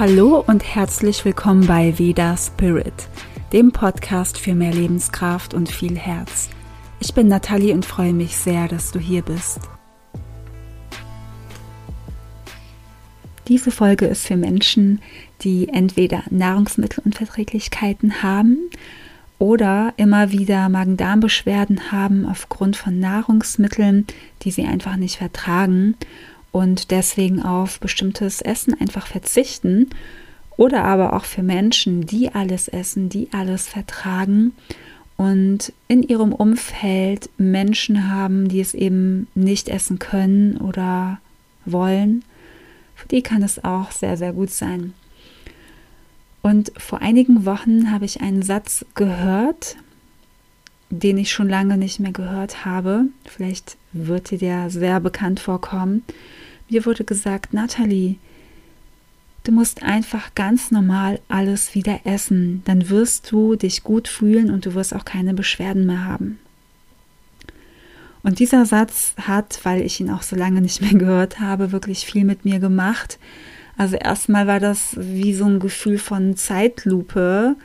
Hallo und herzlich willkommen bei Veda Spirit, dem Podcast für mehr Lebenskraft und viel Herz. Ich bin Nathalie und freue mich sehr, dass du hier bist. Diese Folge ist für Menschen, die entweder Nahrungsmittelunverträglichkeiten haben oder immer wieder Magen-Darm-Beschwerden haben aufgrund von Nahrungsmitteln, die sie einfach nicht vertragen und deswegen auf bestimmtes Essen einfach verzichten oder aber auch für Menschen, die alles essen, die alles vertragen und in ihrem Umfeld Menschen haben, die es eben nicht essen können oder wollen, für die kann es auch sehr, sehr gut sein. Und vor einigen Wochen habe ich einen Satz gehört, den ich schon lange nicht mehr gehört habe. Vielleicht wird dir der sehr bekannt vorkommen. Mir wurde gesagt, Nathalie, du musst einfach ganz normal alles wieder essen. Dann wirst du dich gut fühlen und du wirst auch keine Beschwerden mehr haben. Und dieser Satz hat, weil ich ihn auch so lange nicht mehr gehört habe, wirklich viel mit mir gemacht. Also erstmal war das wie so ein Gefühl von Zeitlupe.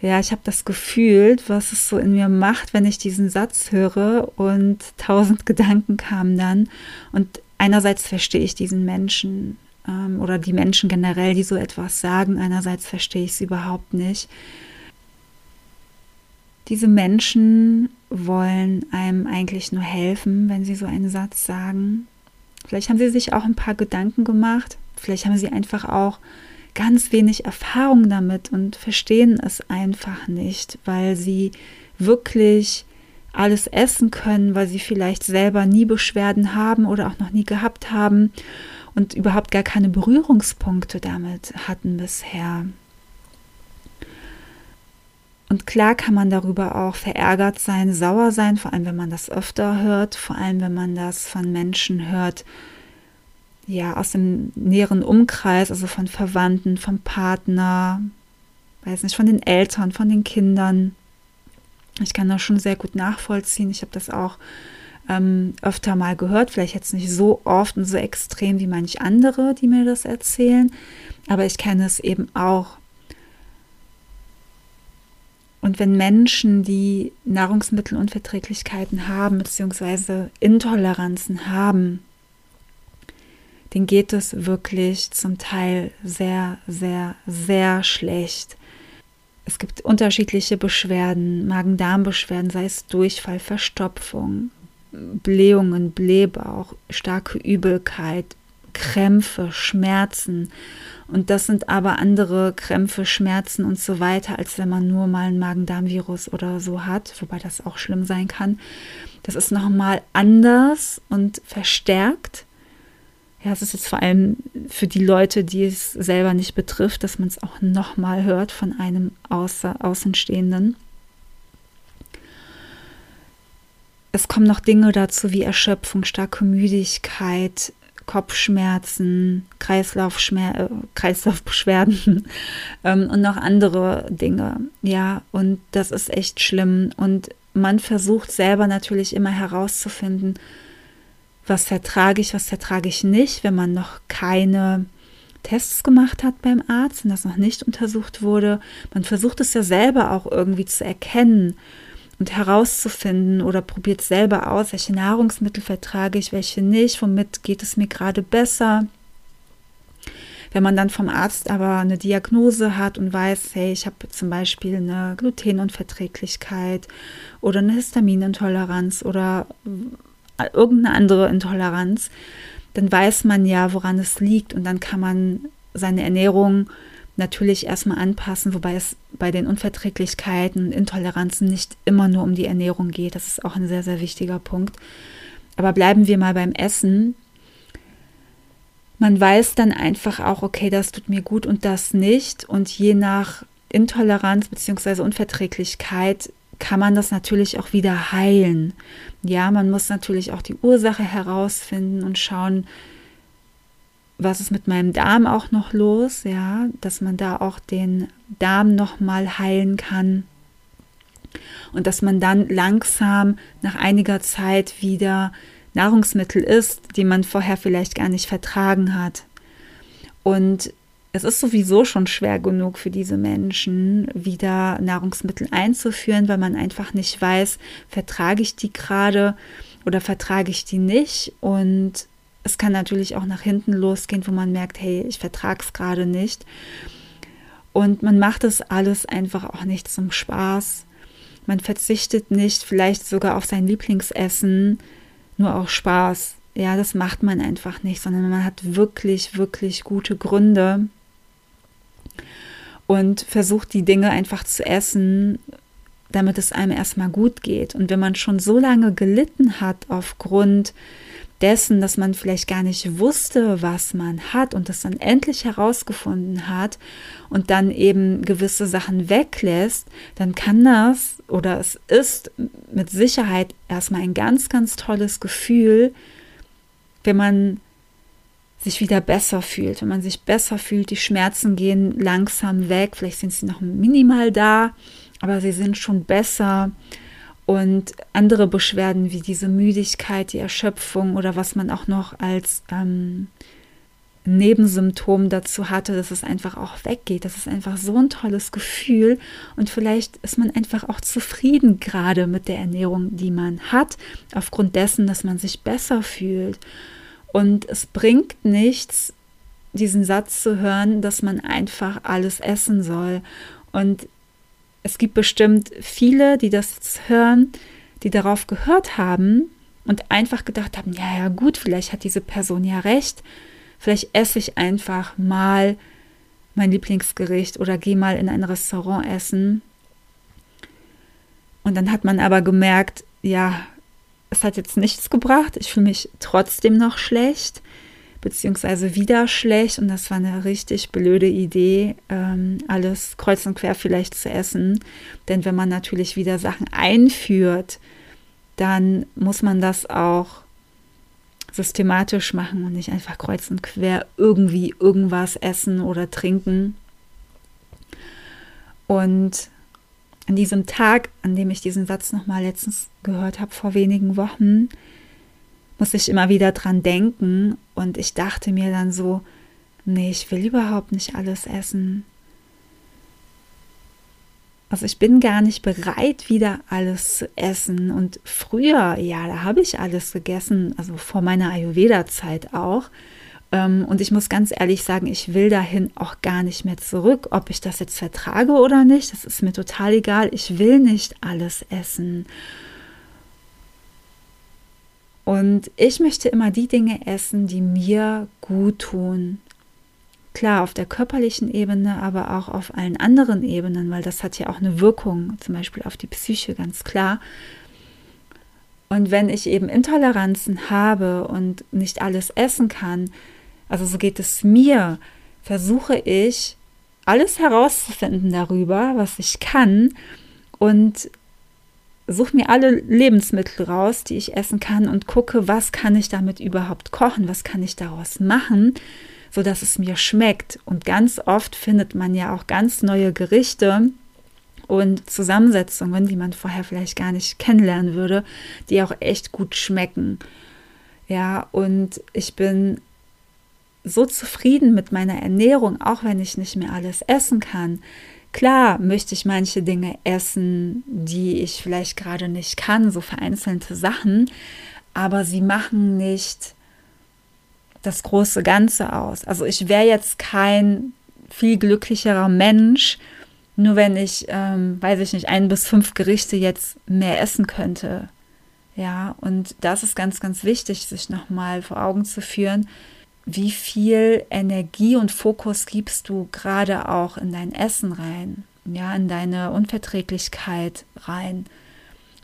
Ja, ich habe das gefühlt, was es so in mir macht, wenn ich diesen Satz höre und tausend Gedanken kamen dann. Und einerseits verstehe ich diesen Menschen ähm, oder die Menschen generell, die so etwas sagen, einerseits verstehe ich es überhaupt nicht. Diese Menschen wollen einem eigentlich nur helfen, wenn sie so einen Satz sagen. Vielleicht haben sie sich auch ein paar Gedanken gemacht, vielleicht haben sie einfach auch ganz wenig Erfahrung damit und verstehen es einfach nicht, weil sie wirklich alles essen können, weil sie vielleicht selber nie Beschwerden haben oder auch noch nie gehabt haben und überhaupt gar keine Berührungspunkte damit hatten bisher. Und klar kann man darüber auch verärgert sein, sauer sein, vor allem wenn man das öfter hört, vor allem wenn man das von Menschen hört, ja, aus dem näheren Umkreis, also von Verwandten, vom Partner, weiß nicht, von den Eltern, von den Kindern. Ich kann das schon sehr gut nachvollziehen. Ich habe das auch ähm, öfter mal gehört, vielleicht jetzt nicht so oft und so extrem wie manch andere, die mir das erzählen, aber ich kenne es eben auch. Und wenn Menschen, die Nahrungsmittelunverträglichkeiten haben, beziehungsweise Intoleranzen haben, denen geht es wirklich zum Teil sehr, sehr, sehr schlecht. Es gibt unterschiedliche Beschwerden, Magen-Darm-Beschwerden, sei es Durchfall, Verstopfung, Blähungen, Blähbauch, starke Übelkeit, Krämpfe, Schmerzen. Und das sind aber andere Krämpfe, Schmerzen und so weiter, als wenn man nur mal ein Magen-Darm-Virus oder so hat, wobei das auch schlimm sein kann. Das ist nochmal anders und verstärkt. Ja, es ist jetzt vor allem für die Leute, die es selber nicht betrifft, dass man es auch nochmal hört von einem Außer Außenstehenden. Es kommen noch Dinge dazu wie Erschöpfung, starke Müdigkeit, Kopfschmerzen, äh, Kreislaufbeschwerden ähm, und noch andere Dinge. Ja, und das ist echt schlimm. Und man versucht selber natürlich immer herauszufinden, was vertrage ich, was vertrage ich nicht, wenn man noch keine Tests gemacht hat beim Arzt und das noch nicht untersucht wurde. Man versucht es ja selber auch irgendwie zu erkennen und herauszufinden oder probiert selber aus, welche Nahrungsmittel vertrage ich, welche nicht, womit geht es mir gerade besser. Wenn man dann vom Arzt aber eine Diagnose hat und weiß, hey, ich habe zum Beispiel eine Glutenunverträglichkeit oder eine Histaminintoleranz oder irgendeine andere Intoleranz, dann weiß man ja, woran es liegt und dann kann man seine Ernährung natürlich erstmal anpassen, wobei es bei den Unverträglichkeiten und Intoleranzen nicht immer nur um die Ernährung geht. Das ist auch ein sehr, sehr wichtiger Punkt. Aber bleiben wir mal beim Essen. Man weiß dann einfach auch, okay, das tut mir gut und das nicht. Und je nach Intoleranz bzw. Unverträglichkeit kann man das natürlich auch wieder heilen. Ja, man muss natürlich auch die Ursache herausfinden und schauen, was ist mit meinem Darm auch noch los, ja, dass man da auch den Darm noch mal heilen kann und dass man dann langsam nach einiger Zeit wieder Nahrungsmittel isst, die man vorher vielleicht gar nicht vertragen hat. Und es ist sowieso schon schwer genug für diese Menschen, wieder Nahrungsmittel einzuführen, weil man einfach nicht weiß, vertrage ich die gerade oder vertrage ich die nicht. Und es kann natürlich auch nach hinten losgehen, wo man merkt, hey, ich vertrage es gerade nicht. Und man macht es alles einfach auch nicht zum Spaß. Man verzichtet nicht vielleicht sogar auf sein Lieblingsessen, nur auch Spaß. Ja, das macht man einfach nicht, sondern man hat wirklich, wirklich gute Gründe und versucht die Dinge einfach zu essen, damit es einem erstmal gut geht. Und wenn man schon so lange gelitten hat aufgrund dessen, dass man vielleicht gar nicht wusste, was man hat und das dann endlich herausgefunden hat und dann eben gewisse Sachen weglässt, dann kann das oder es ist mit Sicherheit erstmal ein ganz, ganz tolles Gefühl, wenn man sich wieder besser fühlt, wenn man sich besser fühlt, die Schmerzen gehen langsam weg, vielleicht sind sie noch minimal da, aber sie sind schon besser und andere Beschwerden wie diese Müdigkeit, die Erschöpfung oder was man auch noch als ähm, Nebensymptom dazu hatte, dass es einfach auch weggeht. Das ist einfach so ein tolles Gefühl und vielleicht ist man einfach auch zufrieden gerade mit der Ernährung, die man hat, aufgrund dessen, dass man sich besser fühlt. Und es bringt nichts, diesen Satz zu hören, dass man einfach alles essen soll. Und es gibt bestimmt viele, die das hören, die darauf gehört haben und einfach gedacht haben, ja, ja gut, vielleicht hat diese Person ja recht. Vielleicht esse ich einfach mal mein Lieblingsgericht oder gehe mal in ein Restaurant essen. Und dann hat man aber gemerkt, ja, es hat jetzt nichts gebracht. Ich fühle mich trotzdem noch schlecht, beziehungsweise wieder schlecht. Und das war eine richtig blöde Idee, ähm, alles kreuz und quer vielleicht zu essen. Denn wenn man natürlich wieder Sachen einführt, dann muss man das auch systematisch machen und nicht einfach kreuz und quer irgendwie irgendwas essen oder trinken. Und an diesem Tag, an dem ich diesen Satz nochmal letztens gehört habe, vor wenigen Wochen, muss ich immer wieder dran denken und ich dachte mir dann so, nee, ich will überhaupt nicht alles essen. Also ich bin gar nicht bereit, wieder alles zu essen. Und früher, ja, da habe ich alles gegessen, also vor meiner Ayurveda-Zeit auch. Ähm, und ich muss ganz ehrlich sagen, ich will dahin auch gar nicht mehr zurück. Ob ich das jetzt vertrage oder nicht, das ist mir total egal. Ich will nicht alles essen. Und ich möchte immer die Dinge essen, die mir gut tun. Klar, auf der körperlichen Ebene, aber auch auf allen anderen Ebenen, weil das hat ja auch eine Wirkung, zum Beispiel auf die Psyche, ganz klar. Und wenn ich eben Intoleranzen habe und nicht alles essen kann, also so geht es mir, versuche ich alles herauszufinden darüber, was ich kann und suche mir alle Lebensmittel raus, die ich essen kann und gucke, was kann ich damit überhaupt kochen, was kann ich daraus machen, so dass es mir schmeckt. Und ganz oft findet man ja auch ganz neue Gerichte und Zusammensetzungen, die man vorher vielleicht gar nicht kennenlernen würde, die auch echt gut schmecken. Ja, und ich bin so zufrieden mit meiner Ernährung, auch wenn ich nicht mehr alles essen kann. Klar möchte ich manche Dinge essen, die ich vielleicht gerade nicht kann, so vereinzelte Sachen, aber sie machen nicht das große Ganze aus. Also ich wäre jetzt kein viel glücklicherer Mensch, nur wenn ich, ähm, weiß ich nicht, ein bis fünf Gerichte jetzt mehr essen könnte. Ja, und das ist ganz, ganz wichtig, sich nochmal vor Augen zu führen, wie viel Energie und Fokus gibst du gerade auch in dein Essen rein, ja, in deine Unverträglichkeit rein.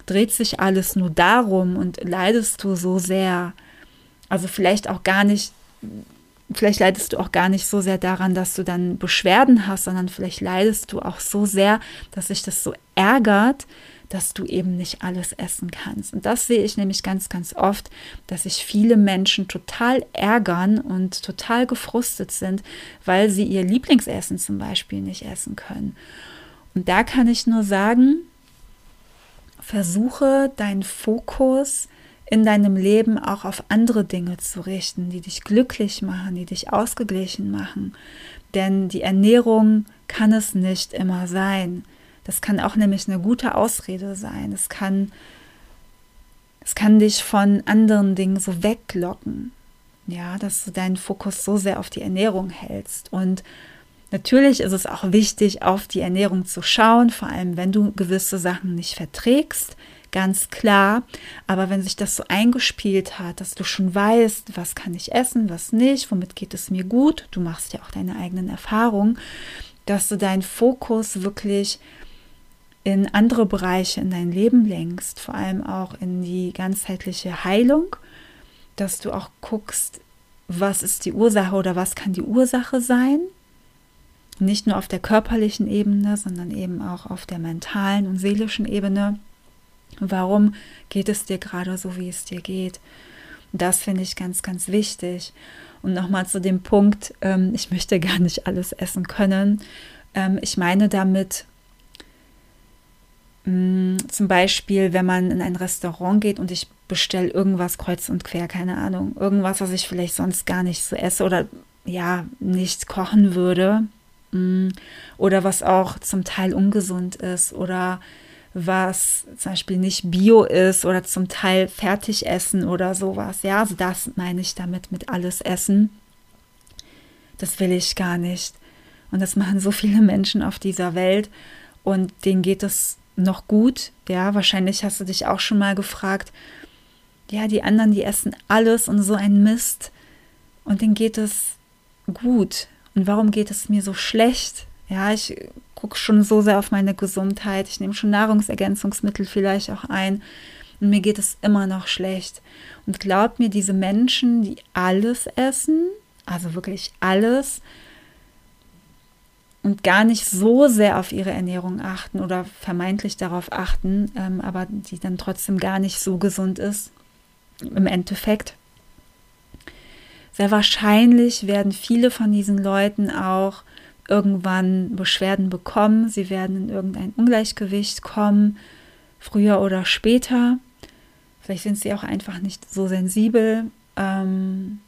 Dreht sich alles nur darum und leidest du so sehr? Also vielleicht auch gar nicht, vielleicht leidest du auch gar nicht so sehr daran, dass du dann Beschwerden hast, sondern vielleicht leidest du auch so sehr, dass sich das so ärgert, dass du eben nicht alles essen kannst. Und das sehe ich nämlich ganz, ganz oft, dass sich viele Menschen total ärgern und total gefrustet sind, weil sie ihr Lieblingsessen zum Beispiel nicht essen können. Und da kann ich nur sagen, versuche deinen Fokus in deinem Leben auch auf andere Dinge zu richten, die dich glücklich machen, die dich ausgeglichen machen. Denn die Ernährung kann es nicht immer sein. Das kann auch nämlich eine gute Ausrede sein. Es kann, es kann dich von anderen Dingen so weglocken. Ja, dass du deinen Fokus so sehr auf die Ernährung hältst. Und natürlich ist es auch wichtig, auf die Ernährung zu schauen, vor allem wenn du gewisse Sachen nicht verträgst ganz klar. Aber wenn sich das so eingespielt hat, dass du schon weißt, was kann ich essen, was nicht, womit geht es mir gut, du machst ja auch deine eigenen Erfahrungen, dass du deinen Fokus wirklich in andere Bereiche in dein Leben lenkst, vor allem auch in die ganzheitliche Heilung, dass du auch guckst, was ist die Ursache oder was kann die Ursache sein. Nicht nur auf der körperlichen Ebene, sondern eben auch auf der mentalen und seelischen Ebene. Warum geht es dir gerade so, wie es dir geht? das finde ich ganz, ganz wichtig. Und nochmal zu dem Punkt, ähm, ich möchte gar nicht alles essen können. Ähm, ich meine damit zum Beispiel, wenn man in ein Restaurant geht und ich bestelle irgendwas kreuz und quer, keine Ahnung, irgendwas, was ich vielleicht sonst gar nicht so esse oder ja, nicht kochen würde. Mm, oder was auch zum Teil ungesund ist oder was zum Beispiel nicht bio ist oder zum Teil Fertigessen oder sowas. Ja, also das meine ich damit mit alles essen. Das will ich gar nicht. Und das machen so viele Menschen auf dieser Welt und denen geht es noch gut. Ja, wahrscheinlich hast du dich auch schon mal gefragt, ja, die anderen, die essen alles und so ein Mist und denen geht es gut. Und warum geht es mir so schlecht? Ja, ich gucke schon so sehr auf meine Gesundheit. Ich nehme schon Nahrungsergänzungsmittel vielleicht auch ein. Und mir geht es immer noch schlecht. Und glaubt mir, diese Menschen, die alles essen, also wirklich alles, und gar nicht so sehr auf ihre Ernährung achten oder vermeintlich darauf achten, ähm, aber die dann trotzdem gar nicht so gesund ist, im Endeffekt. Sehr wahrscheinlich werden viele von diesen Leuten auch irgendwann Beschwerden bekommen, sie werden in irgendein Ungleichgewicht kommen, früher oder später. Vielleicht sind sie auch einfach nicht so sensibel. Ähm,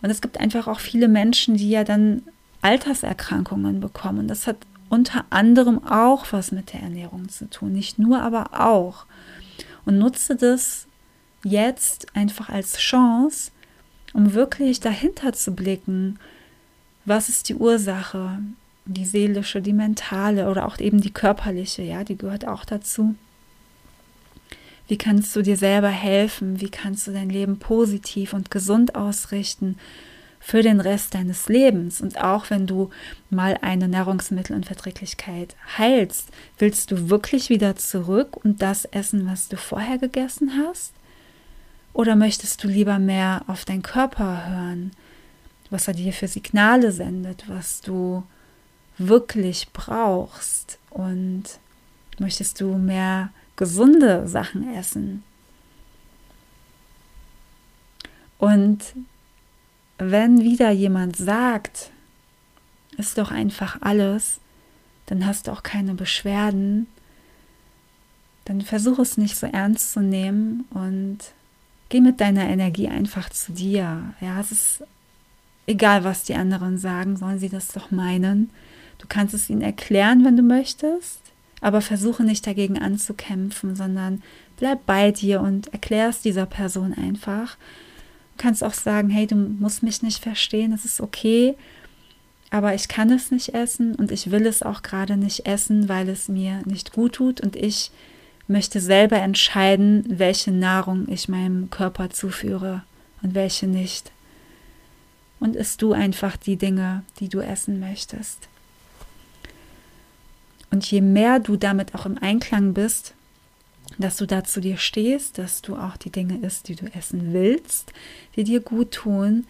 und es gibt einfach auch viele Menschen, die ja dann Alterserkrankungen bekommen. Das hat unter anderem auch was mit der Ernährung zu tun. Nicht nur, aber auch. Und nutze das jetzt einfach als Chance, um wirklich dahinter zu blicken, was ist die Ursache? Die seelische, die mentale oder auch eben die körperliche, ja, die gehört auch dazu. Wie kannst du dir selber helfen? Wie kannst du dein Leben positiv und gesund ausrichten für den Rest deines Lebens? Und auch wenn du mal eine Nahrungsmittelunverträglichkeit heilst, willst du wirklich wieder zurück und das essen, was du vorher gegessen hast? Oder möchtest du lieber mehr auf deinen Körper hören? was er dir für Signale sendet, was du wirklich brauchst und möchtest du mehr gesunde Sachen essen. Und wenn wieder jemand sagt, ist doch einfach alles, dann hast du auch keine Beschwerden, dann versuch es nicht so ernst zu nehmen und geh mit deiner Energie einfach zu dir. Ja, es ist Egal, was die anderen sagen, sollen sie das doch meinen. Du kannst es ihnen erklären, wenn du möchtest, aber versuche nicht dagegen anzukämpfen, sondern bleib bei dir und erklär es dieser Person einfach. Kannst auch sagen, hey, du musst mich nicht verstehen, das ist okay, aber ich kann es nicht essen und ich will es auch gerade nicht essen, weil es mir nicht gut tut. Und ich möchte selber entscheiden, welche Nahrung ich meinem Körper zuführe und welche nicht. Und isst du einfach die Dinge, die du essen möchtest. Und je mehr du damit auch im Einklang bist, dass du da zu dir stehst, dass du auch die Dinge isst, die du essen willst, die dir gut tun,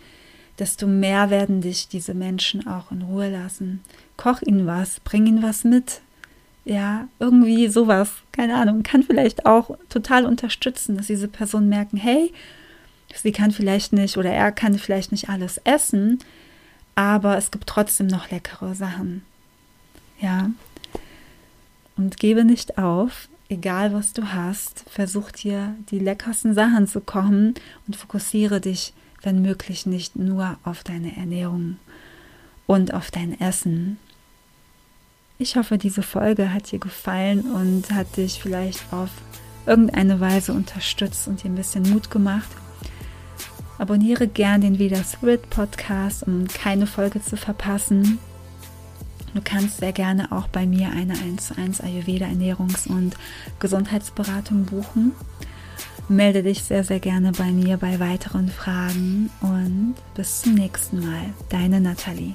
desto mehr werden dich diese Menschen auch in Ruhe lassen. Koch ihnen was, bring ihnen was mit. Ja, irgendwie sowas, keine Ahnung, kann vielleicht auch total unterstützen, dass diese Personen merken, hey, Sie kann vielleicht nicht oder er kann vielleicht nicht alles essen, aber es gibt trotzdem noch leckere Sachen. Ja. Und gebe nicht auf, egal was du hast, versuch dir die leckersten Sachen zu kochen und fokussiere dich, wenn möglich, nicht nur auf deine Ernährung. und auf dein Essen. Ich hoffe, diese Folge hat dir gefallen und hat dich vielleicht auf irgendeine Weise unterstützt und dir ein bisschen Mut gemacht. Abonniere gern den Veda Spirit Podcast, um keine Folge zu verpassen. Du kannst sehr gerne auch bei mir eine 1 zu 1 Ayurveda Ernährungs- und Gesundheitsberatung buchen. Melde dich sehr, sehr gerne bei mir bei weiteren Fragen und bis zum nächsten Mal. Deine Nathalie.